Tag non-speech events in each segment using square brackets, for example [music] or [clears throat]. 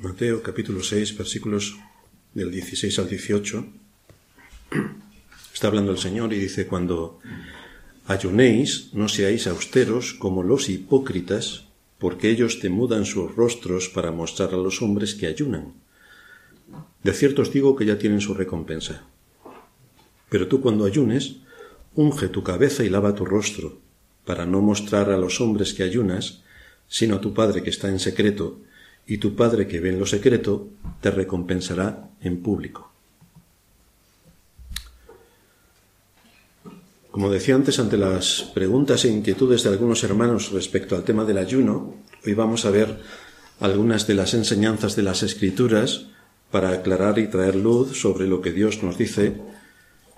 Mateo capítulo 6 versículos del 16 al 18. Está hablando el Señor y dice, cuando ayunéis, no seáis austeros como los hipócritas, porque ellos te mudan sus rostros para mostrar a los hombres que ayunan. De cierto os digo que ya tienen su recompensa. Pero tú cuando ayunes, unge tu cabeza y lava tu rostro, para no mostrar a los hombres que ayunas, sino a tu Padre que está en secreto, y tu Padre que ve en lo secreto te recompensará en público. Como decía antes, ante las preguntas e inquietudes de algunos hermanos respecto al tema del ayuno, hoy vamos a ver algunas de las enseñanzas de las Escrituras para aclarar y traer luz sobre lo que Dios nos dice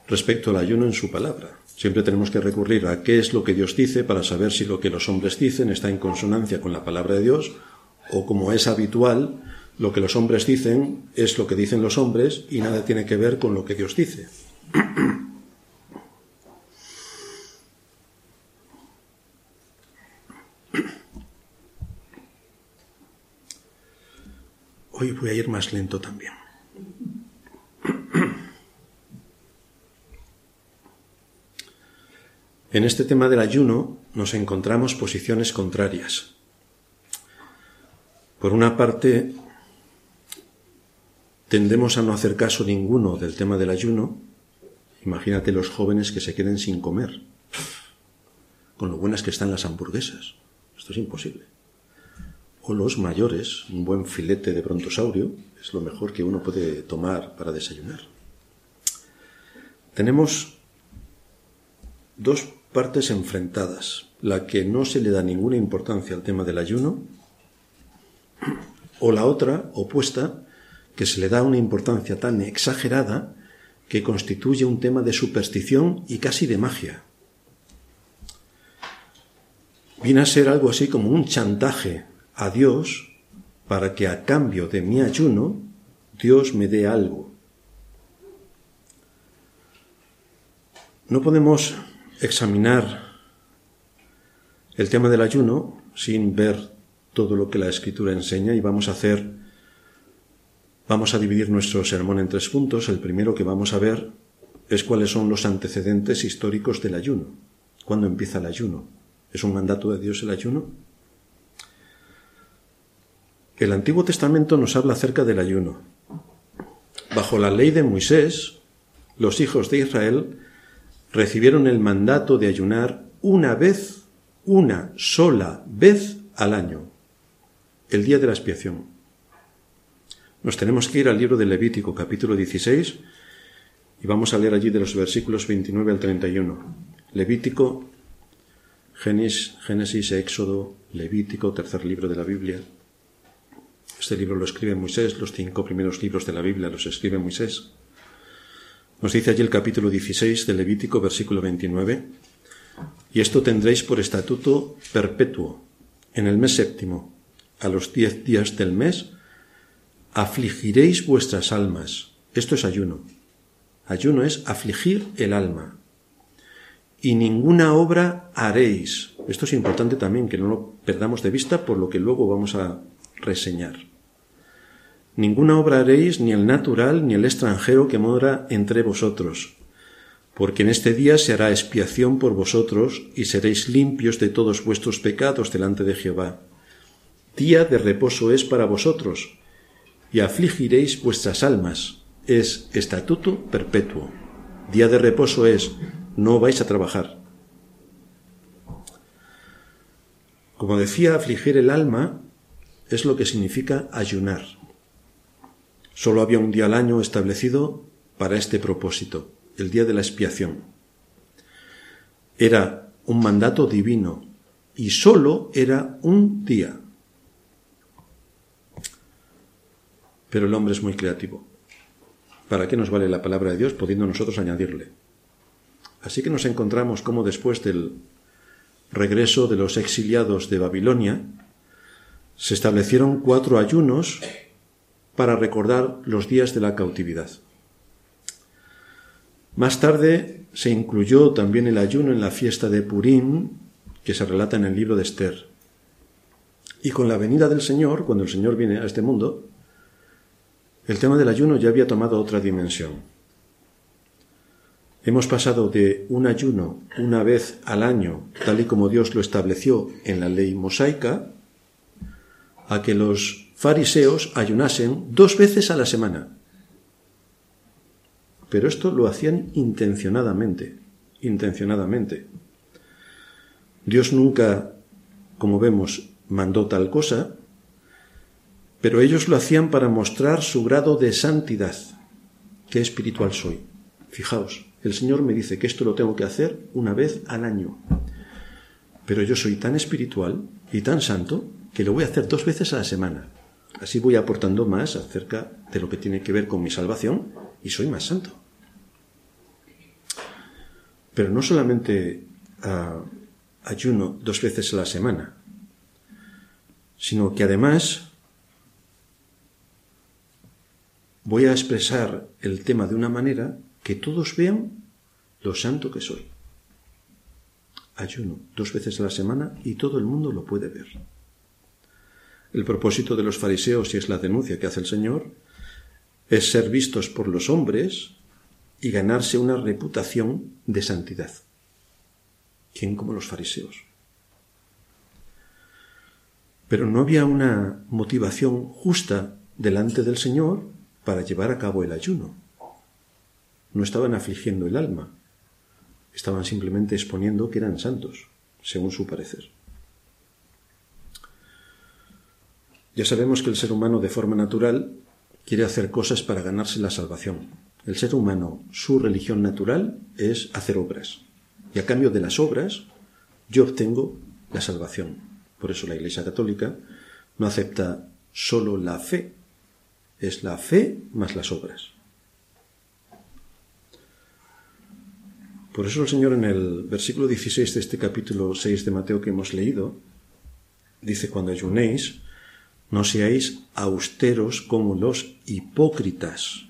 respecto al ayuno en su palabra. Siempre tenemos que recurrir a qué es lo que Dios dice para saber si lo que los hombres dicen está en consonancia con la palabra de Dios o como es habitual, lo que los hombres dicen es lo que dicen los hombres y nada tiene que ver con lo que Dios dice. [coughs] Hoy voy a ir más lento también. [coughs] En este tema del ayuno nos encontramos posiciones contrarias. Por una parte, tendemos a no hacer caso ninguno del tema del ayuno. Imagínate los jóvenes que se queden sin comer, con lo buenas que están las hamburguesas. Esto es imposible. O los mayores, un buen filete de brontosaurio es lo mejor que uno puede tomar para desayunar. Tenemos dos partes enfrentadas, la que no se le da ninguna importancia al tema del ayuno, o la otra, opuesta, que se le da una importancia tan exagerada que constituye un tema de superstición y casi de magia. Viene a ser algo así como un chantaje a Dios para que a cambio de mi ayuno Dios me dé algo. No podemos examinar el tema del ayuno sin ver todo lo que la escritura enseña y vamos a hacer, vamos a dividir nuestro sermón en tres puntos. El primero que vamos a ver es cuáles son los antecedentes históricos del ayuno. ¿Cuándo empieza el ayuno? ¿Es un mandato de Dios el ayuno? El Antiguo Testamento nos habla acerca del ayuno. Bajo la ley de Moisés, los hijos de Israel recibieron el mandato de ayunar una vez, una sola vez al año, el día de la expiación. Nos tenemos que ir al libro de Levítico, capítulo 16, y vamos a leer allí de los versículos 29 al 31. Levítico, Génesis, Génesis, Éxodo, Levítico, tercer libro de la Biblia. Este libro lo escribe Moisés, los cinco primeros libros de la Biblia los escribe Moisés. Nos dice allí el capítulo 16 de Levítico, versículo 29, y esto tendréis por estatuto perpetuo en el mes séptimo, a los diez días del mes, afligiréis vuestras almas. Esto es ayuno. Ayuno es afligir el alma. Y ninguna obra haréis. Esto es importante también que no lo perdamos de vista por lo que luego vamos a reseñar. Ninguna obra haréis ni el natural ni el extranjero que mora entre vosotros, porque en este día se hará expiación por vosotros y seréis limpios de todos vuestros pecados delante de Jehová. Día de reposo es para vosotros, y afligiréis vuestras almas. Es estatuto perpetuo. Día de reposo es, no vais a trabajar. Como decía, afligir el alma es lo que significa ayunar. Solo había un día al año establecido para este propósito, el día de la expiación. Era un mandato divino y solo era un día. Pero el hombre es muy creativo. ¿Para qué nos vale la palabra de Dios pudiendo nosotros añadirle? Así que nos encontramos como después del regreso de los exiliados de Babilonia, se establecieron cuatro ayunos para recordar los días de la cautividad. Más tarde se incluyó también el ayuno en la fiesta de Purim, que se relata en el libro de Esther. Y con la venida del Señor, cuando el Señor viene a este mundo, el tema del ayuno ya había tomado otra dimensión. Hemos pasado de un ayuno una vez al año, tal y como Dios lo estableció en la ley mosaica, a que los fariseos ayunasen dos veces a la semana. Pero esto lo hacían intencionadamente, intencionadamente. Dios nunca, como vemos, mandó tal cosa, pero ellos lo hacían para mostrar su grado de santidad. Qué espiritual soy. Fijaos, el Señor me dice que esto lo tengo que hacer una vez al año. Pero yo soy tan espiritual y tan santo que lo voy a hacer dos veces a la semana. Así voy aportando más acerca de lo que tiene que ver con mi salvación y soy más santo. Pero no solamente ah, ayuno dos veces a la semana, sino que además voy a expresar el tema de una manera que todos vean lo santo que soy. Ayuno dos veces a la semana y todo el mundo lo puede ver. El propósito de los fariseos, y es la denuncia que hace el Señor, es ser vistos por los hombres y ganarse una reputación de santidad. ¿Quién como los fariseos? Pero no había una motivación justa delante del Señor para llevar a cabo el ayuno. No estaban afligiendo el alma, estaban simplemente exponiendo que eran santos, según su parecer. Ya sabemos que el ser humano de forma natural quiere hacer cosas para ganarse la salvación. El ser humano, su religión natural es hacer obras. Y a cambio de las obras, yo obtengo la salvación. Por eso la Iglesia Católica no acepta solo la fe, es la fe más las obras. Por eso el Señor en el versículo 16 de este capítulo 6 de Mateo que hemos leído, dice, cuando ayunéis, no seáis austeros como los hipócritas,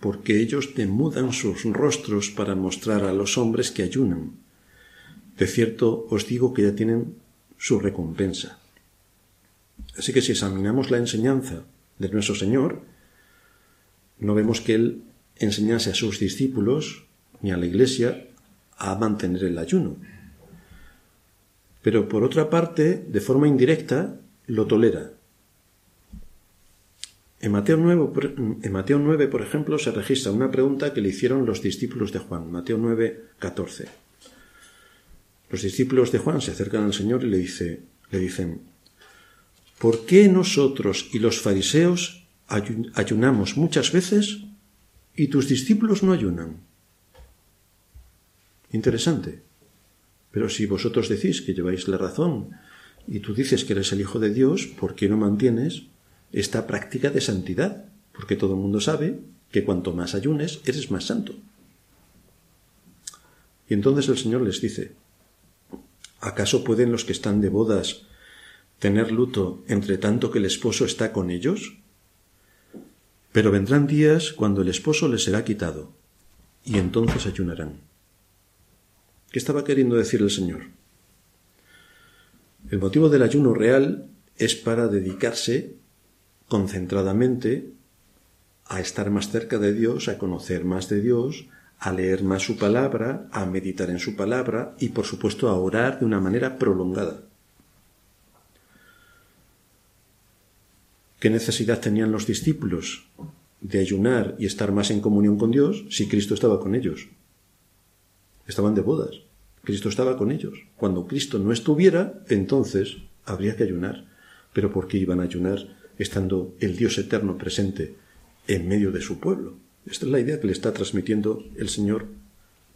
porque ellos demudan sus rostros para mostrar a los hombres que ayunan. De cierto os digo que ya tienen su recompensa. Así que si examinamos la enseñanza de nuestro Señor, no vemos que Él enseñase a sus discípulos ni a la Iglesia a mantener el ayuno. Pero por otra parte, de forma indirecta, lo tolera. En Mateo, 9, en Mateo 9, por ejemplo, se registra una pregunta que le hicieron los discípulos de Juan. Mateo 9, 14. Los discípulos de Juan se acercan al Señor y le, dice, le dicen, ¿por qué nosotros y los fariseos ayunamos muchas veces y tus discípulos no ayunan? Interesante. Pero si vosotros decís que lleváis la razón y tú dices que eres el Hijo de Dios, ¿por qué no mantienes esta práctica de santidad? Porque todo el mundo sabe que cuanto más ayunes, eres más santo. Y entonces el Señor les dice, ¿acaso pueden los que están de bodas tener luto entre tanto que el esposo está con ellos? Pero vendrán días cuando el esposo les será quitado, y entonces ayunarán. ¿Qué estaba queriendo decir el Señor? El motivo del ayuno real es para dedicarse concentradamente a estar más cerca de Dios, a conocer más de Dios, a leer más su palabra, a meditar en su palabra y por supuesto a orar de una manera prolongada. ¿Qué necesidad tenían los discípulos de ayunar y estar más en comunión con Dios si Cristo estaba con ellos? Estaban de bodas. Cristo estaba con ellos. Cuando Cristo no estuviera, entonces habría que ayunar. Pero ¿por qué iban a ayunar estando el Dios eterno presente en medio de su pueblo? Esta es la idea que le está transmitiendo el Señor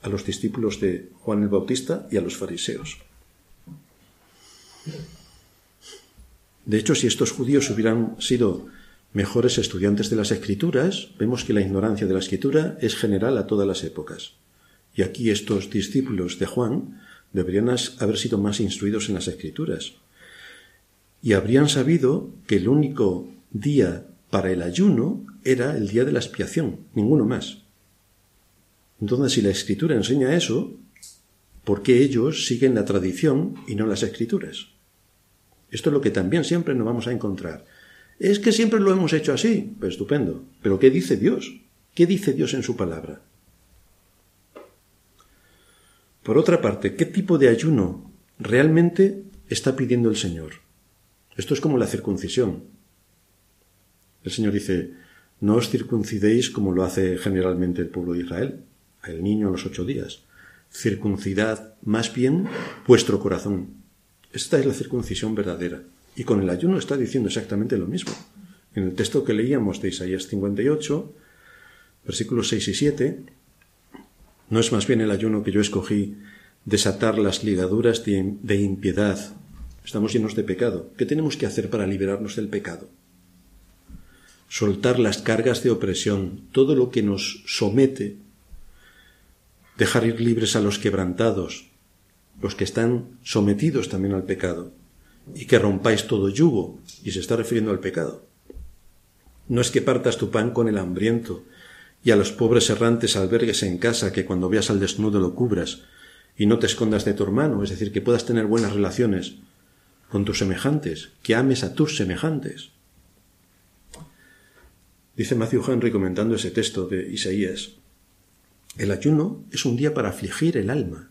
a los discípulos de Juan el Bautista y a los fariseos. De hecho, si estos judíos hubieran sido mejores estudiantes de las escrituras, vemos que la ignorancia de la escritura es general a todas las épocas. Y aquí estos discípulos de Juan deberían haber sido más instruidos en las escrituras. Y habrían sabido que el único día para el ayuno era el día de la expiación, ninguno más. Entonces, si la escritura enseña eso, ¿por qué ellos siguen la tradición y no las escrituras? Esto es lo que también siempre nos vamos a encontrar. Es que siempre lo hemos hecho así. Pues estupendo. Pero ¿qué dice Dios? ¿Qué dice Dios en su palabra? Por otra parte, ¿qué tipo de ayuno realmente está pidiendo el Señor? Esto es como la circuncisión. El Señor dice, no os circuncidéis como lo hace generalmente el pueblo de Israel, el niño a los ocho días. Circuncidad más bien vuestro corazón. Esta es la circuncisión verdadera. Y con el ayuno está diciendo exactamente lo mismo. En el texto que leíamos de Isaías 58, versículos 6 y 7, no es más bien el ayuno que yo escogí desatar las ligaduras de, impiedad. Estamos llenos de pecado. ¿Qué tenemos que hacer para liberarnos del pecado? Soltar las cargas de opresión, todo lo que nos somete, dejar ir libres a los quebrantados, los que están sometidos también al pecado, y que rompáis todo yugo, y se está refiriendo al pecado. No es que partas tu pan con el hambriento, y a los pobres errantes albergues en casa que cuando veas al desnudo lo cubras, y no te escondas de tu hermano, es decir, que puedas tener buenas relaciones con tus semejantes, que ames a tus semejantes. Dice Matthew Henry comentando ese texto de Isaías, el ayuno es un día para afligir el alma.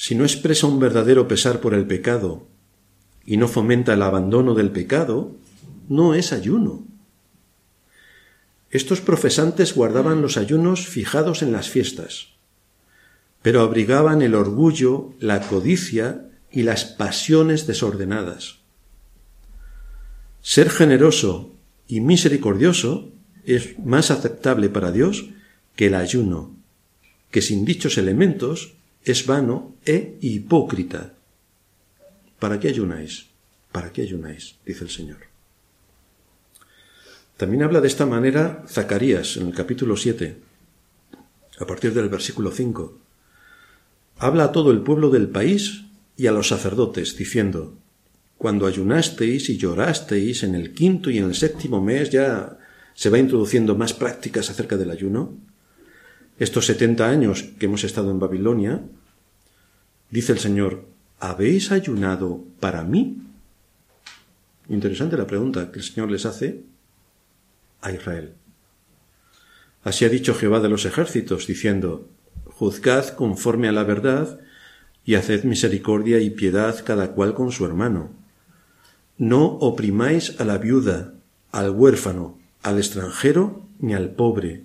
Si no expresa un verdadero pesar por el pecado y no fomenta el abandono del pecado, no es ayuno. Estos profesantes guardaban los ayunos fijados en las fiestas, pero abrigaban el orgullo, la codicia y las pasiones desordenadas. Ser generoso y misericordioso es más aceptable para Dios que el ayuno, que sin dichos elementos es vano e hipócrita. ¿Para qué ayunáis? ¿Para qué ayunáis? dice el Señor. También habla de esta manera Zacarías en el capítulo 7, a partir del versículo 5. Habla a todo el pueblo del país y a los sacerdotes, diciendo, Cuando ayunasteis y llorasteis en el quinto y en el séptimo mes, ya se va introduciendo más prácticas acerca del ayuno. Estos setenta años que hemos estado en Babilonia, dice el Señor, ¿habéis ayunado para mí? Interesante la pregunta que el Señor les hace a Israel. Así ha dicho Jehová de los ejércitos, diciendo, Juzgad conforme a la verdad, y haced misericordia y piedad cada cual con su hermano. No oprimáis a la viuda, al huérfano, al extranjero, ni al pobre,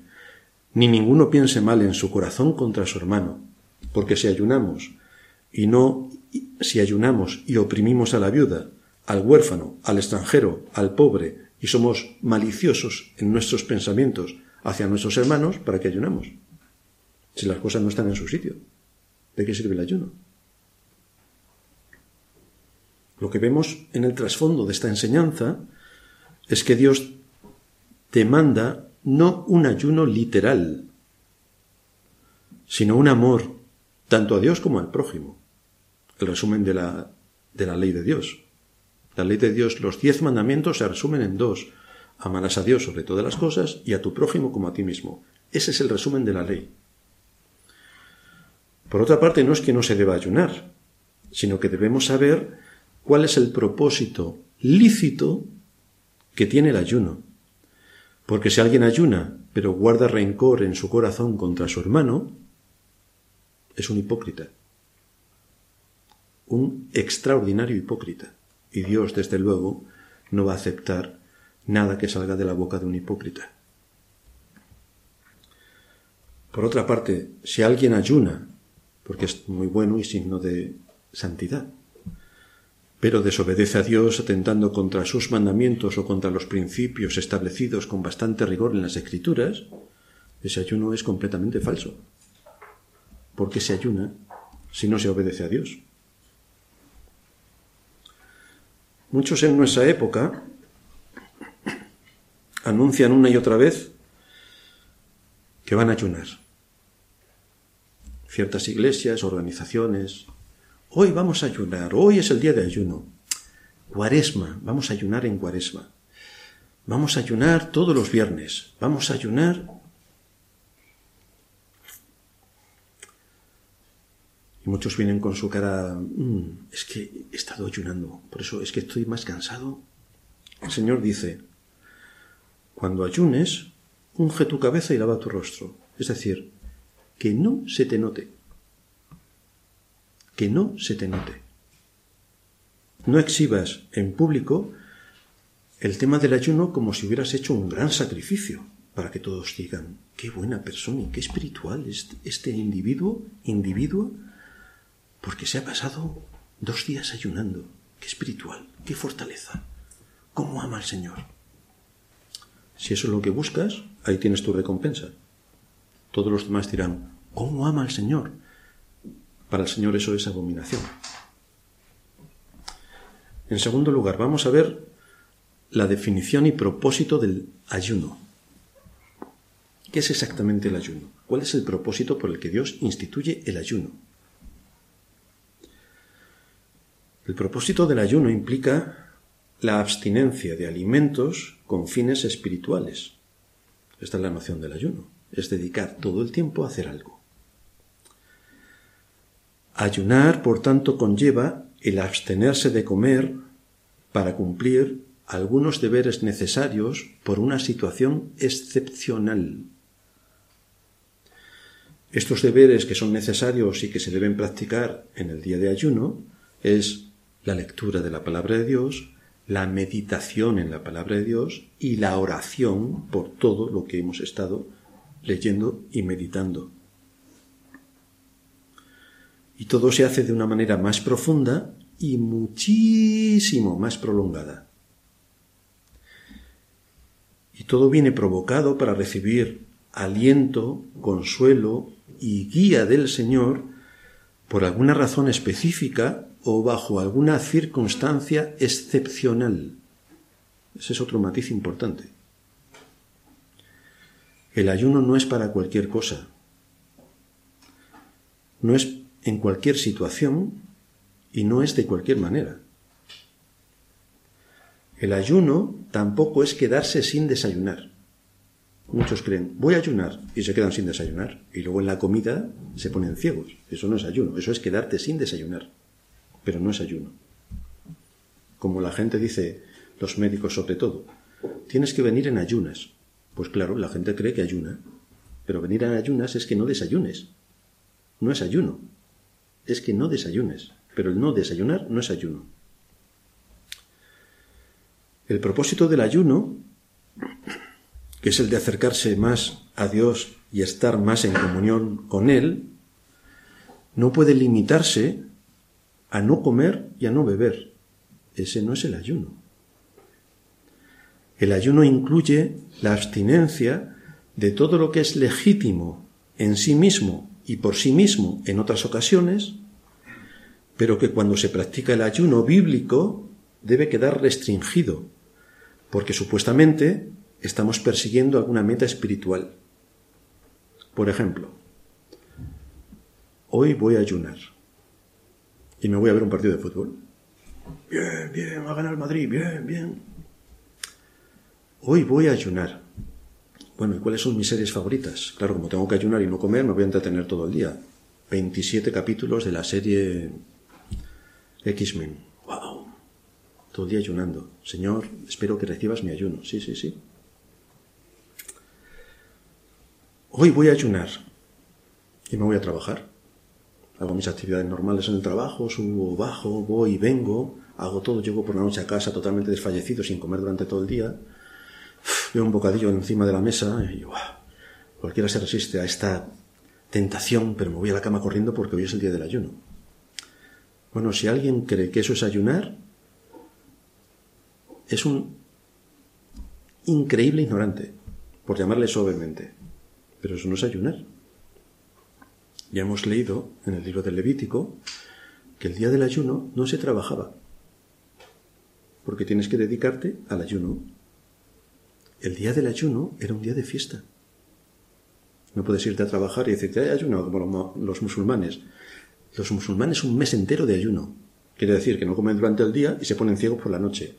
ni ninguno piense mal en su corazón contra su hermano, porque si ayunamos y no si ayunamos y oprimimos a la viuda, al huérfano, al extranjero, al pobre, y somos maliciosos en nuestros pensamientos hacia nuestros hermanos, ¿para qué ayunamos? Si las cosas no están en su sitio, ¿de qué sirve el ayuno? Lo que vemos en el trasfondo de esta enseñanza es que Dios demanda no un ayuno literal, sino un amor tanto a Dios como al prójimo. El resumen de la, de la ley de Dios. La ley de Dios, los diez mandamientos se resumen en dos. Amarás a Dios sobre todas las cosas y a tu prójimo como a ti mismo. Ese es el resumen de la ley. Por otra parte, no es que no se deba ayunar, sino que debemos saber cuál es el propósito lícito que tiene el ayuno. Porque si alguien ayuna, pero guarda rencor en su corazón contra su hermano, es un hipócrita. Un extraordinario hipócrita. Y Dios, desde luego, no va a aceptar nada que salga de la boca de un hipócrita. Por otra parte, si alguien ayuna, porque es muy bueno y signo de santidad, pero desobedece a Dios atentando contra sus mandamientos o contra los principios establecidos con bastante rigor en las Escrituras, ese ayuno es completamente falso. Porque se ayuna si no se obedece a Dios. Muchos en nuestra época anuncian una y otra vez que van a ayunar. Ciertas iglesias, organizaciones. Hoy vamos a ayunar, hoy es el día de ayuno. Cuaresma, vamos a ayunar en cuaresma. Vamos a ayunar todos los viernes. Vamos a ayunar Y muchos vienen con su cara, mm, es que he estado ayunando, por eso es que estoy más cansado El Señor dice, cuando ayunes, unge tu cabeza y lava tu rostro. Es decir, que no se te note. Que no se te note. No exhibas en público el tema del ayuno como si hubieras hecho un gran sacrificio para que todos digan, qué buena persona y qué espiritual este, este individuo, individuo, porque se ha pasado dos días ayunando. Qué espiritual, qué fortaleza, cómo ama al Señor. Si eso es lo que buscas, ahí tienes tu recompensa. Todos los demás dirán, ¿cómo ama al Señor? Para el Señor eso es abominación. En segundo lugar, vamos a ver la definición y propósito del ayuno. ¿Qué es exactamente el ayuno? ¿Cuál es el propósito por el que Dios instituye el ayuno? El propósito del ayuno implica la abstinencia de alimentos con fines espirituales. Esta es la noción del ayuno, es dedicar todo el tiempo a hacer algo. Ayunar, por tanto, conlleva el abstenerse de comer para cumplir algunos deberes necesarios por una situación excepcional. Estos deberes que son necesarios y que se deben practicar en el día de ayuno es la lectura de la palabra de Dios, la meditación en la palabra de Dios y la oración por todo lo que hemos estado leyendo y meditando. Y todo se hace de una manera más profunda y muchísimo más prolongada. Y todo viene provocado para recibir aliento, consuelo y guía del Señor por alguna razón específica o bajo alguna circunstancia excepcional. Ese es otro matiz importante. El ayuno no es para cualquier cosa. No es en cualquier situación y no es de cualquier manera. El ayuno tampoco es quedarse sin desayunar. Muchos creen, voy a ayunar y se quedan sin desayunar. Y luego en la comida se ponen ciegos. Eso no es ayuno, eso es quedarte sin desayunar. Pero no es ayuno. Como la gente dice, los médicos sobre todo, tienes que venir en ayunas. Pues claro, la gente cree que ayuna. Pero venir en ayunas es que no desayunes. No es ayuno. Es que no desayunes. Pero el no desayunar no es ayuno. El propósito del ayuno, que es el de acercarse más a Dios y estar más en comunión con Él, no puede limitarse a no comer y a no beber. Ese no es el ayuno. El ayuno incluye la abstinencia de todo lo que es legítimo en sí mismo y por sí mismo en otras ocasiones, pero que cuando se practica el ayuno bíblico debe quedar restringido, porque supuestamente estamos persiguiendo alguna meta espiritual. Por ejemplo, hoy voy a ayunar y me voy a ver un partido de fútbol. Bien, bien, a ganar Madrid, bien, bien. Hoy voy a ayunar. Bueno, ¿y cuáles son mis series favoritas? Claro, como tengo que ayunar y no comer, me voy a entretener todo el día. 27 capítulos de la serie X-Men. ¡Wow! Todo el día ayunando. Señor, espero que recibas mi ayuno. Sí, sí, sí. Hoy voy a ayunar y me voy a trabajar. Hago mis actividades normales en el trabajo, subo, bajo, voy y vengo, hago todo, llego por la noche a casa totalmente desfallecido, sin comer durante todo el día. Veo un bocadillo encima de la mesa y cualquiera se resiste a esta tentación, pero me voy a la cama corriendo porque hoy es el día del ayuno. Bueno, si alguien cree que eso es ayunar, es un increíble ignorante, por llamarle suavemente. Pero eso no es ayunar. Ya hemos leído en el libro del Levítico que el día del ayuno no se trabajaba, porque tienes que dedicarte al ayuno. El día del ayuno era un día de fiesta. No puedes irte a trabajar y decirte, hay ayuno como los musulmanes. Los musulmanes un mes entero de ayuno. Quiere decir que no comen durante el día y se ponen ciegos por la noche.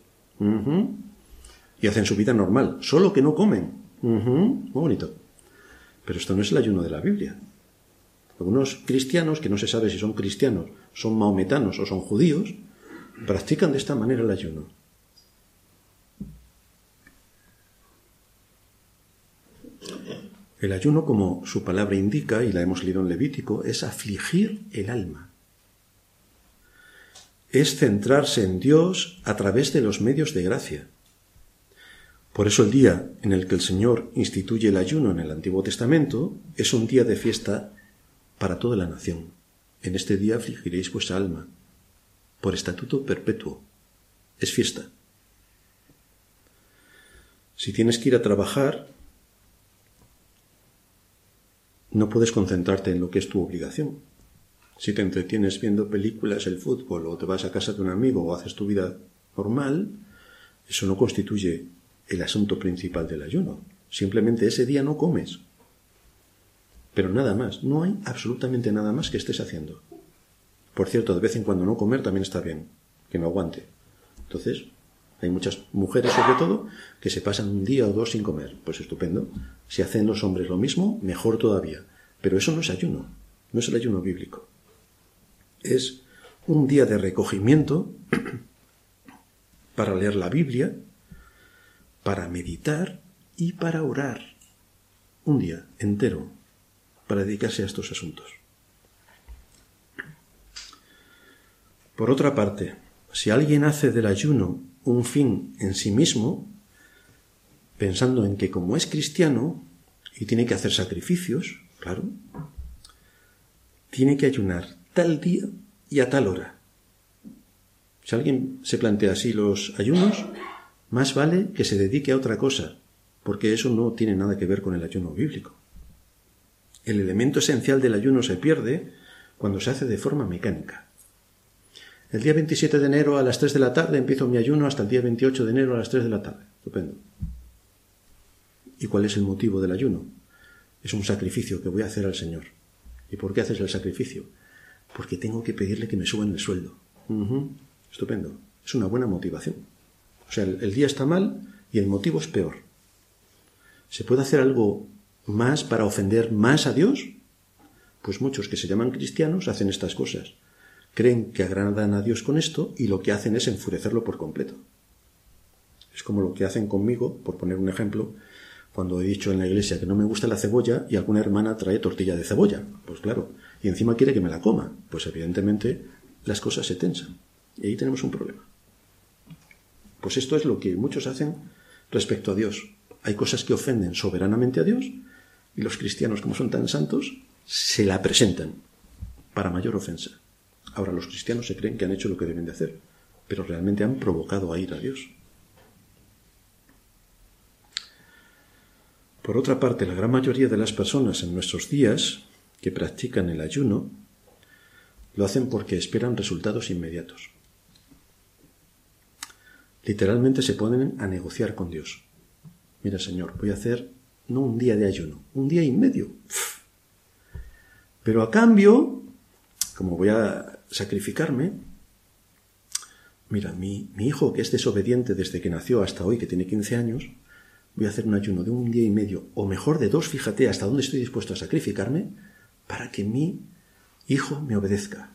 Y hacen su vida normal, solo que no comen. Muy bonito. Pero esto no es el ayuno de la Biblia. Algunos cristianos, que no se sabe si son cristianos, son maometanos o son judíos, practican de esta manera el ayuno. El ayuno, como su palabra indica, y la hemos leído en Levítico, es afligir el alma. Es centrarse en Dios a través de los medios de gracia. Por eso el día en el que el Señor instituye el ayuno en el Antiguo Testamento es un día de fiesta para toda la nación. En este día afligiréis vuestra alma, por estatuto perpetuo. Es fiesta. Si tienes que ir a trabajar, no puedes concentrarte en lo que es tu obligación. Si te entretienes viendo películas, el fútbol, o te vas a casa de un amigo o haces tu vida normal, eso no constituye el asunto principal del ayuno. Simplemente ese día no comes. Pero nada más, no hay absolutamente nada más que estés haciendo. Por cierto, de vez en cuando no comer también está bien, que no aguante. Entonces, hay muchas mujeres, sobre todo, que se pasan un día o dos sin comer. Pues estupendo. Si hacen los hombres lo mismo, mejor todavía. Pero eso no es ayuno, no es el ayuno bíblico. Es un día de recogimiento [clears throat] para leer la Biblia, para meditar y para orar. Un día entero para dedicarse a estos asuntos. Por otra parte, si alguien hace del ayuno un fin en sí mismo, pensando en que como es cristiano y tiene que hacer sacrificios, claro, tiene que ayunar tal día y a tal hora. Si alguien se plantea así los ayunos, más vale que se dedique a otra cosa, porque eso no tiene nada que ver con el ayuno bíblico. El elemento esencial del ayuno se pierde cuando se hace de forma mecánica. El día 27 de enero a las 3 de la tarde empiezo mi ayuno hasta el día 28 de enero a las 3 de la tarde. Estupendo. ¿Y cuál es el motivo del ayuno? Es un sacrificio que voy a hacer al Señor. ¿Y por qué haces el sacrificio? Porque tengo que pedirle que me suban el sueldo. Estupendo. Es una buena motivación. O sea, el, el día está mal y el motivo es peor. ¿Se puede hacer algo más para ofender más a Dios? Pues muchos que se llaman cristianos hacen estas cosas creen que agradan a Dios con esto y lo que hacen es enfurecerlo por completo. Es como lo que hacen conmigo, por poner un ejemplo, cuando he dicho en la iglesia que no me gusta la cebolla y alguna hermana trae tortilla de cebolla. Pues claro, y encima quiere que me la coma. Pues evidentemente las cosas se tensan. Y ahí tenemos un problema. Pues esto es lo que muchos hacen respecto a Dios. Hay cosas que ofenden soberanamente a Dios y los cristianos, como son tan santos, se la presentan para mayor ofensa. Ahora los cristianos se creen que han hecho lo que deben de hacer, pero realmente han provocado a ir a Dios. Por otra parte, la gran mayoría de las personas en nuestros días que practican el ayuno lo hacen porque esperan resultados inmediatos. Literalmente se ponen a negociar con Dios. Mira, Señor, voy a hacer no un día de ayuno, un día y medio. Pero a cambio, como voy a sacrificarme, mira, mi, mi hijo que es desobediente desde que nació hasta hoy, que tiene 15 años, voy a hacer un ayuno de un día y medio, o mejor de dos, fíjate hasta dónde estoy dispuesto a sacrificarme, para que mi hijo me obedezca.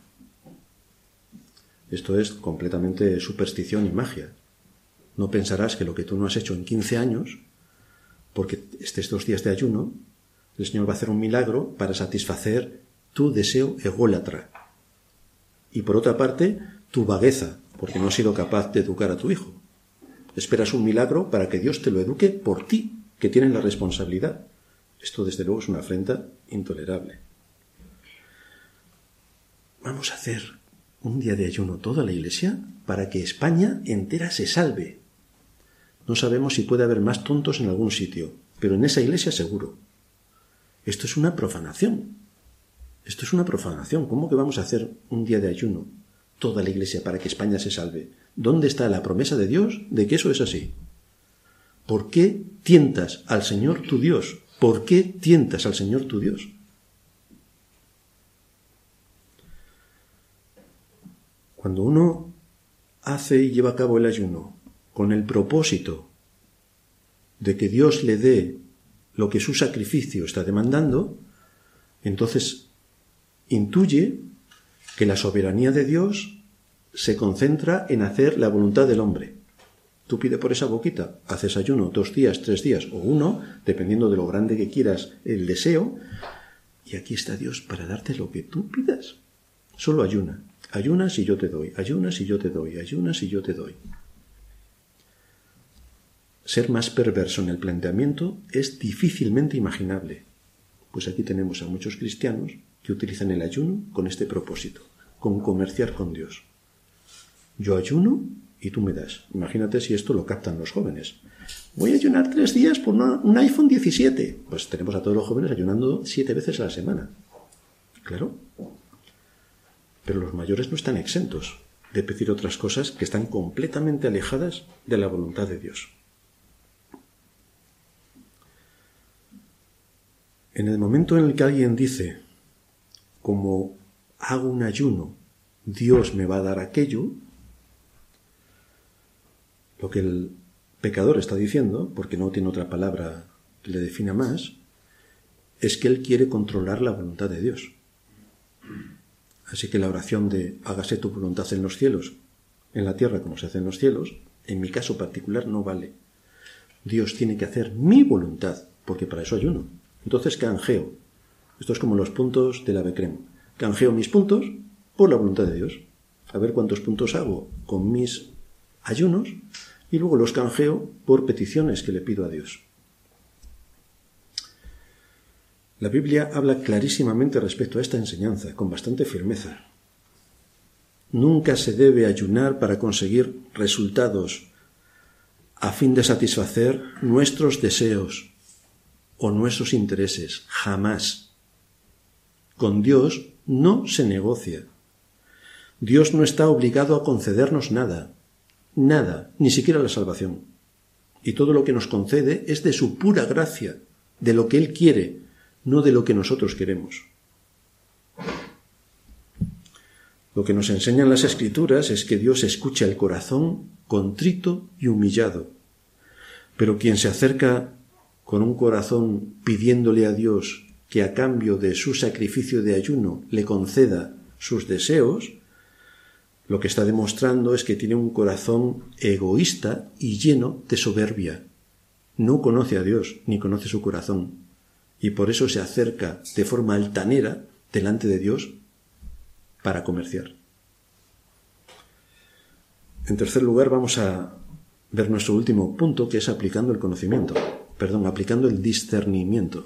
Esto es completamente superstición y magia. No pensarás que lo que tú no has hecho en 15 años, porque estés dos días de ayuno, el Señor va a hacer un milagro para satisfacer tu deseo ególatra y por otra parte, tu vagueza, porque no has sido capaz de educar a tu hijo. Esperas un milagro para que Dios te lo eduque por ti, que tienes la responsabilidad. Esto, desde luego, es una afrenta intolerable. Vamos a hacer un día de ayuno toda la Iglesia para que España entera se salve. No sabemos si puede haber más tontos en algún sitio, pero en esa Iglesia seguro. Esto es una profanación. Esto es una profanación. ¿Cómo que vamos a hacer un día de ayuno toda la iglesia para que España se salve? ¿Dónde está la promesa de Dios de que eso es así? ¿Por qué tientas al Señor tu Dios? ¿Por qué tientas al Señor tu Dios? Cuando uno hace y lleva a cabo el ayuno con el propósito de que Dios le dé lo que su sacrificio está demandando, entonces intuye que la soberanía de Dios se concentra en hacer la voluntad del hombre. Tú pide por esa boquita, haces ayuno dos días, tres días o uno, dependiendo de lo grande que quieras el deseo, y aquí está Dios para darte lo que tú pidas. Solo ayuna. Ayunas y yo te doy, ayunas y yo te doy, ayunas y yo te doy. Ser más perverso en el planteamiento es difícilmente imaginable. Pues aquí tenemos a muchos cristianos que utilizan el ayuno con este propósito, con comerciar con Dios. Yo ayuno y tú me das. Imagínate si esto lo captan los jóvenes. Voy a ayunar tres días por un iPhone 17. Pues tenemos a todos los jóvenes ayunando siete veces a la semana. Claro. Pero los mayores no están exentos de pedir otras cosas que están completamente alejadas de la voluntad de Dios. En el momento en el que alguien dice, como hago un ayuno, Dios me va a dar aquello, lo que el pecador está diciendo, porque no tiene otra palabra que le defina más, es que él quiere controlar la voluntad de Dios. Así que la oración de hágase tu voluntad en los cielos, en la tierra como se hace en los cielos, en mi caso particular no vale. Dios tiene que hacer mi voluntad, porque para eso ayuno. Entonces canjeo. Esto es como los puntos de la Becrem. Canjeo mis puntos por la voluntad de Dios. A ver cuántos puntos hago con mis ayunos y luego los canjeo por peticiones que le pido a Dios. La Biblia habla clarísimamente respecto a esta enseñanza, con bastante firmeza. Nunca se debe ayunar para conseguir resultados a fin de satisfacer nuestros deseos o nuestros intereses. Jamás. Con Dios no se negocia. Dios no está obligado a concedernos nada, nada, ni siquiera la salvación. Y todo lo que nos concede es de su pura gracia, de lo que Él quiere, no de lo que nosotros queremos. Lo que nos enseñan las escrituras es que Dios escucha el corazón contrito y humillado. Pero quien se acerca con un corazón pidiéndole a Dios que a cambio de su sacrificio de ayuno le conceda sus deseos, lo que está demostrando es que tiene un corazón egoísta y lleno de soberbia. No conoce a Dios ni conoce su corazón y por eso se acerca de forma altanera delante de Dios para comerciar. En tercer lugar, vamos a ver nuestro último punto, que es aplicando el conocimiento, perdón, aplicando el discernimiento.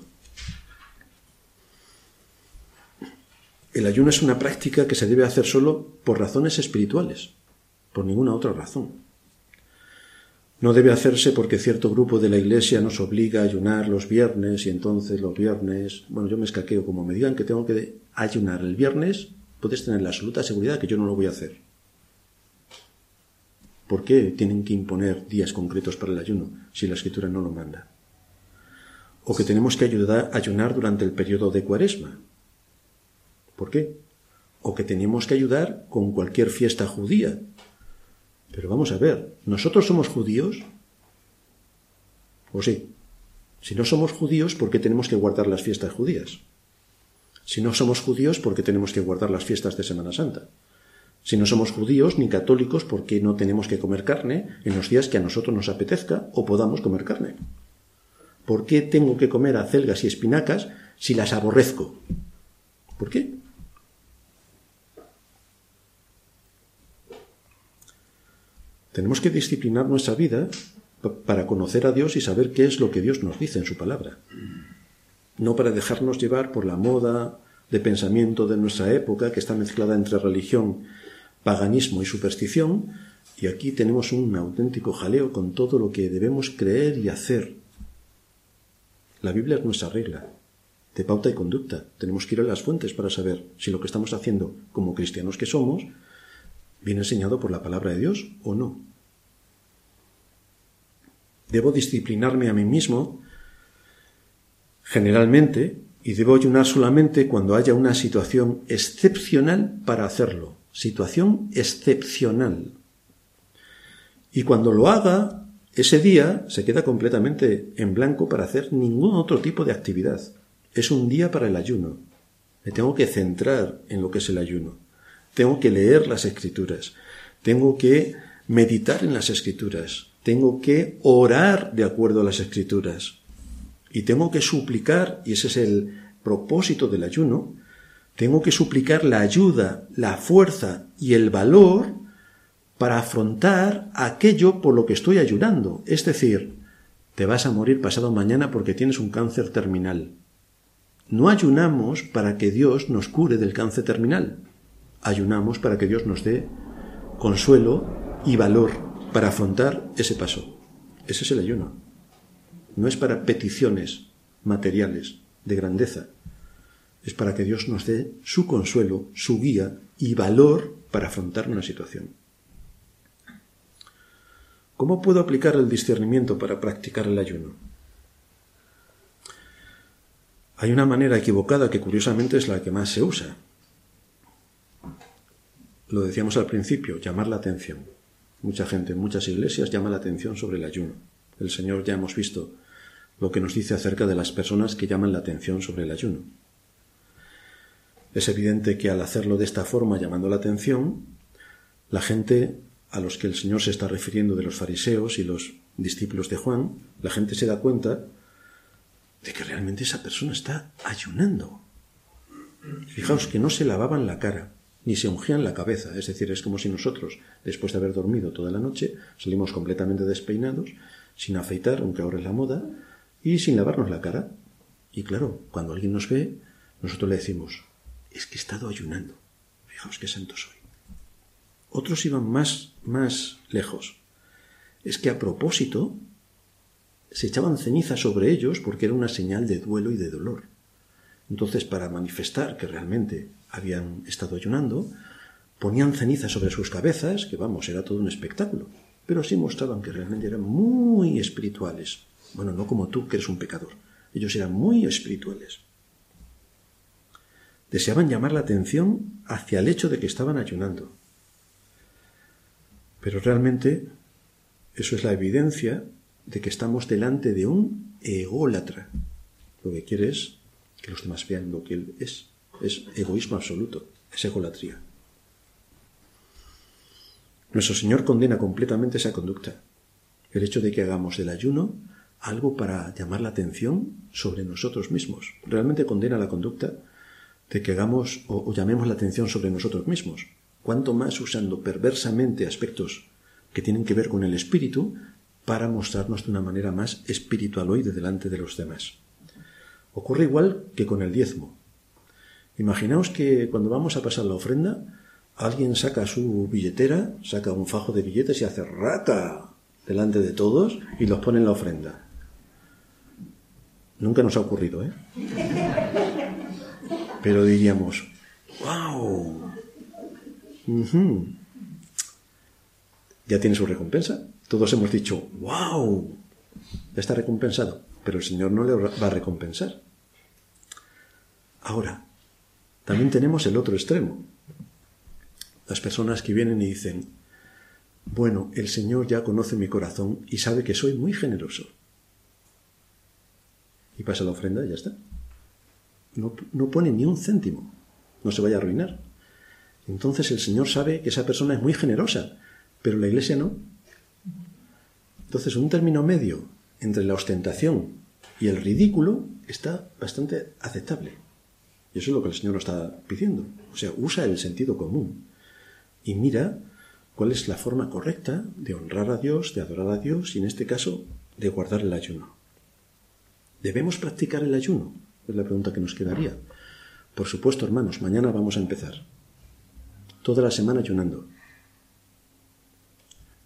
El ayuno es una práctica que se debe hacer solo por razones espirituales, por ninguna otra razón. No debe hacerse porque cierto grupo de la iglesia nos obliga a ayunar los viernes y entonces los viernes, bueno, yo me escaqueo, como me digan que tengo que ayunar el viernes, puedes tener la absoluta seguridad que yo no lo voy a hacer. ¿Por qué tienen que imponer días concretos para el ayuno si la escritura no lo manda? O que tenemos que ayudar, ayunar durante el periodo de cuaresma, ¿Por qué? O que tenemos que ayudar con cualquier fiesta judía. Pero vamos a ver, ¿nosotros somos judíos? ¿O sí? Si no somos judíos, ¿por qué tenemos que guardar las fiestas judías? Si no somos judíos, ¿por qué tenemos que guardar las fiestas de Semana Santa? Si no somos judíos ni católicos, ¿por qué no tenemos que comer carne en los días que a nosotros nos apetezca o podamos comer carne? ¿Por qué tengo que comer acelgas y espinacas si las aborrezco? ¿Por qué? Tenemos que disciplinar nuestra vida para conocer a Dios y saber qué es lo que Dios nos dice en su palabra. No para dejarnos llevar por la moda de pensamiento de nuestra época que está mezclada entre religión, paganismo y superstición, y aquí tenemos un auténtico jaleo con todo lo que debemos creer y hacer. La Biblia es nuestra regla de pauta y conducta. Tenemos que ir a las fuentes para saber si lo que estamos haciendo como cristianos que somos ¿Viene enseñado por la palabra de Dios o no? Debo disciplinarme a mí mismo generalmente y debo ayunar solamente cuando haya una situación excepcional para hacerlo. Situación excepcional. Y cuando lo haga, ese día se queda completamente en blanco para hacer ningún otro tipo de actividad. Es un día para el ayuno. Me tengo que centrar en lo que es el ayuno. Tengo que leer las escrituras, tengo que meditar en las escrituras tengo que orar de acuerdo a las escrituras y tengo que suplicar, y ese es el propósito del ayuno, tengo que suplicar la ayuda, la fuerza y el valor para afrontar aquello por lo que estoy ayunando. Es decir, te vas a morir pasado mañana porque tienes un cáncer terminal. No ayunamos para que Dios nos cure del cáncer terminal. Ayunamos para que Dios nos dé consuelo y valor para afrontar ese paso. Ese es el ayuno. No es para peticiones materiales de grandeza. Es para que Dios nos dé su consuelo, su guía y valor para afrontar una situación. ¿Cómo puedo aplicar el discernimiento para practicar el ayuno? Hay una manera equivocada que curiosamente es la que más se usa. Lo decíamos al principio, llamar la atención. Mucha gente en muchas iglesias llama la atención sobre el ayuno. El Señor ya hemos visto lo que nos dice acerca de las personas que llaman la atención sobre el ayuno. Es evidente que al hacerlo de esta forma, llamando la atención, la gente a los que el Señor se está refiriendo de los fariseos y los discípulos de Juan, la gente se da cuenta de que realmente esa persona está ayunando. Fijaos que no se lavaban la cara, ni se ungían la cabeza, es decir, es como si nosotros, después de haber dormido toda la noche, salimos completamente despeinados, sin afeitar, aunque ahora es la moda, y sin lavarnos la cara. Y claro, cuando alguien nos ve, nosotros le decimos, es que he estado ayunando. Fijaos qué santo soy. Otros iban más, más lejos. Es que a propósito se echaban ceniza sobre ellos porque era una señal de duelo y de dolor. Entonces, para manifestar que realmente habían estado ayunando, ponían ceniza sobre sus cabezas, que vamos, era todo un espectáculo, pero así mostraban que realmente eran muy espirituales. Bueno, no como tú, que eres un pecador. Ellos eran muy espirituales. Deseaban llamar la atención hacia el hecho de que estaban ayunando. Pero realmente eso es la evidencia de que estamos delante de un ególatra. Lo que quiere es que los demás vean lo que él es. Es egoísmo absoluto, es egolatría. Nuestro Señor condena completamente esa conducta. El hecho de que hagamos del ayuno algo para llamar la atención sobre nosotros mismos. Realmente condena la conducta de que hagamos o, o llamemos la atención sobre nosotros mismos cuanto más usando perversamente aspectos que tienen que ver con el espíritu para mostrarnos de una manera más espiritualoide delante de los demás. Ocurre igual que con el diezmo. Imaginaos que cuando vamos a pasar la ofrenda, alguien saca su billetera, saca un fajo de billetes y hace rata delante de todos y los pone en la ofrenda. Nunca nos ha ocurrido, ¿eh? [laughs] Pero diríamos, ¡wow! Ya tiene su recompensa. Todos hemos dicho, ¡wow! Ya está recompensado. Pero el Señor no le va a recompensar. Ahora, también tenemos el otro extremo. Las personas que vienen y dicen, bueno, el Señor ya conoce mi corazón y sabe que soy muy generoso. Y pasa la ofrenda y ya está. No, no pone ni un céntimo. No se vaya a arruinar. Entonces el Señor sabe que esa persona es muy generosa, pero la Iglesia no. Entonces un término medio entre la ostentación y el ridículo está bastante aceptable. Y eso es lo que el Señor nos está pidiendo. O sea, usa el sentido común y mira cuál es la forma correcta de honrar a Dios, de adorar a Dios y en este caso de guardar el ayuno. ¿Debemos practicar el ayuno? Es la pregunta que nos quedaría. Por supuesto, hermanos, mañana vamos a empezar toda la semana ayunando.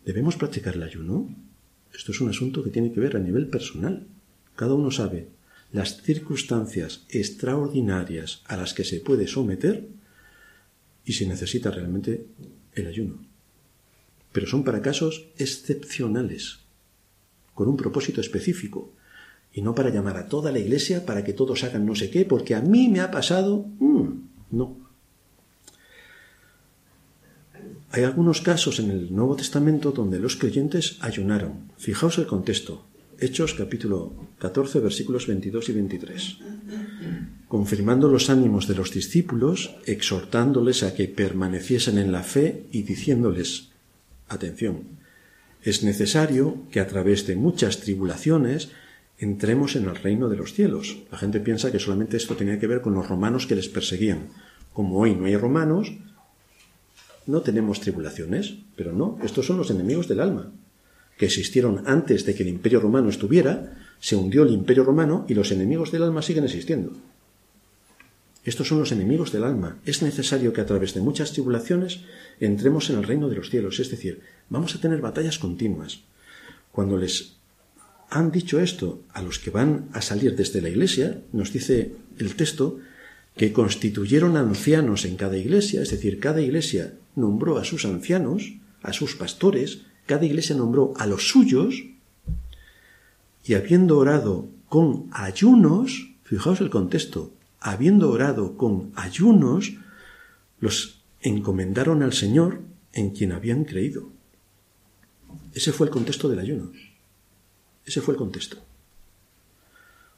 ¿Debemos practicar el ayuno? Esto es un asunto que tiene que ver a nivel personal. Cada uno sabe las circunstancias extraordinarias a las que se puede someter y si necesita realmente el ayuno. Pero son para casos excepcionales, con un propósito específico, y no para llamar a toda la iglesia para que todos hagan no sé qué, porque a mí me ha pasado. Mm, no. Hay algunos casos en el Nuevo Testamento donde los creyentes ayunaron. Fijaos el contexto. Hechos capítulo 14 versículos 22 y 23. Confirmando los ánimos de los discípulos, exhortándoles a que permaneciesen en la fe y diciéndoles, atención, es necesario que a través de muchas tribulaciones entremos en el reino de los cielos. La gente piensa que solamente esto tenía que ver con los romanos que les perseguían. Como hoy no hay romanos, no tenemos tribulaciones, pero no, estos son los enemigos del alma, que existieron antes de que el imperio romano estuviera, se hundió el imperio romano y los enemigos del alma siguen existiendo. Estos son los enemigos del alma. Es necesario que a través de muchas tribulaciones entremos en el reino de los cielos, es decir, vamos a tener batallas continuas. Cuando les han dicho esto a los que van a salir desde la iglesia, nos dice el texto, que constituyeron ancianos en cada iglesia, es decir, cada iglesia nombró a sus ancianos, a sus pastores, cada iglesia nombró a los suyos, y habiendo orado con ayunos, fijaos el contexto, habiendo orado con ayunos, los encomendaron al Señor en quien habían creído. Ese fue el contexto del ayuno. Ese fue el contexto.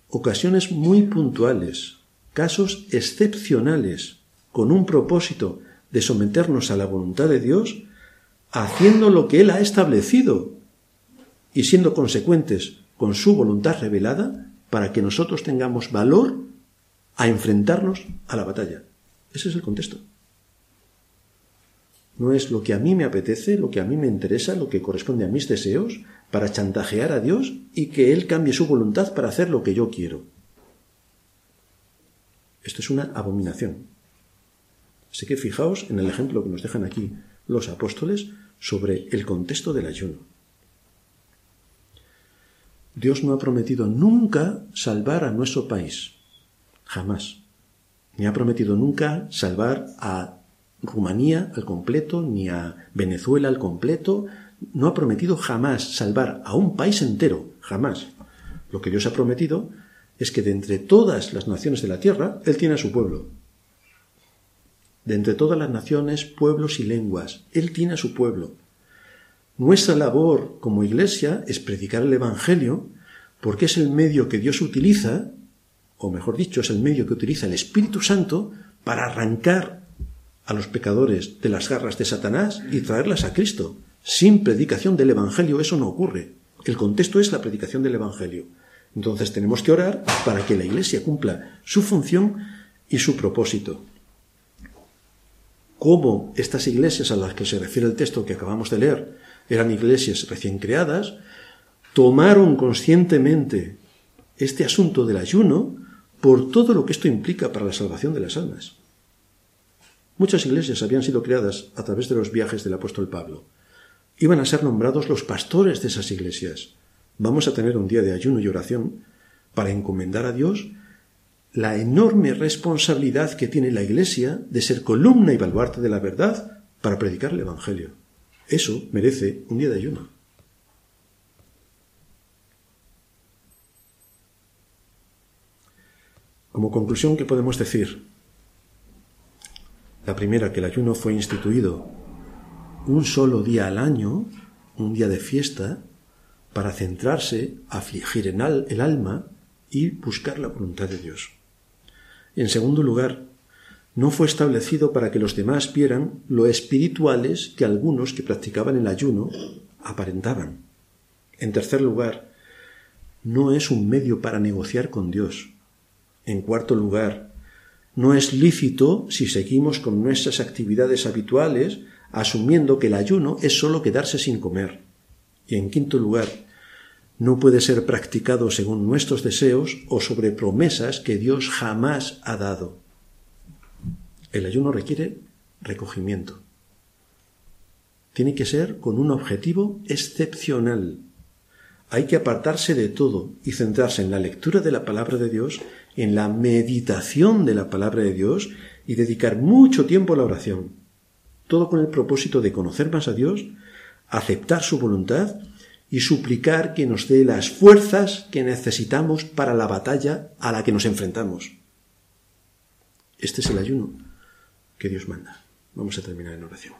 Ocasiones muy puntuales, casos excepcionales, con un propósito de someternos a la voluntad de Dios, haciendo lo que Él ha establecido y siendo consecuentes con su voluntad revelada para que nosotros tengamos valor a enfrentarnos a la batalla. Ese es el contexto. No es lo que a mí me apetece, lo que a mí me interesa, lo que corresponde a mis deseos, para chantajear a Dios y que Él cambie su voluntad para hacer lo que yo quiero. Esto es una abominación. Así que fijaos en el ejemplo que nos dejan aquí los apóstoles sobre el contexto del ayuno. Dios no ha prometido nunca salvar a nuestro país, jamás. Ni ha prometido nunca salvar a Rumanía al completo, ni a Venezuela al completo. No ha prometido jamás salvar a un país entero, jamás. Lo que Dios ha prometido es que de entre todas las naciones de la tierra, Él tiene a su pueblo. De entre todas las naciones, pueblos y lenguas, Él tiene a su pueblo. Nuestra labor como iglesia es predicar el Evangelio porque es el medio que Dios utiliza, o mejor dicho, es el medio que utiliza el Espíritu Santo para arrancar a los pecadores de las garras de Satanás y traerlas a Cristo. Sin predicación del Evangelio eso no ocurre. El contexto es la predicación del Evangelio. Entonces tenemos que orar para que la Iglesia cumpla su función y su propósito. Cómo estas iglesias a las que se refiere el texto que acabamos de leer eran iglesias recién creadas, tomaron conscientemente este asunto del ayuno por todo lo que esto implica para la salvación de las almas. Muchas iglesias habían sido creadas a través de los viajes del apóstol Pablo. Iban a ser nombrados los pastores de esas iglesias vamos a tener un día de ayuno y oración para encomendar a Dios la enorme responsabilidad que tiene la Iglesia de ser columna y baluarte de la verdad para predicar el Evangelio. Eso merece un día de ayuno. Como conclusión, ¿qué podemos decir? La primera, que el ayuno fue instituido un solo día al año, un día de fiesta, para centrarse, afligir en el alma y buscar la voluntad de Dios. En segundo lugar, no fue establecido para que los demás vieran lo espirituales que algunos que practicaban el ayuno aparentaban. En tercer lugar, no es un medio para negociar con Dios. En cuarto lugar, no es lícito si seguimos con nuestras actividades habituales asumiendo que el ayuno es sólo quedarse sin comer. Y en quinto lugar, no puede ser practicado según nuestros deseos o sobre promesas que Dios jamás ha dado. El ayuno requiere recogimiento. Tiene que ser con un objetivo excepcional. Hay que apartarse de todo y centrarse en la lectura de la palabra de Dios, en la meditación de la palabra de Dios y dedicar mucho tiempo a la oración. Todo con el propósito de conocer más a Dios aceptar su voluntad y suplicar que nos dé las fuerzas que necesitamos para la batalla a la que nos enfrentamos. Este es el ayuno que Dios manda. Vamos a terminar en oración.